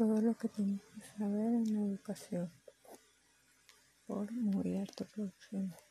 todo lo que tienes que saber en la educación por Muy Alto Producciones.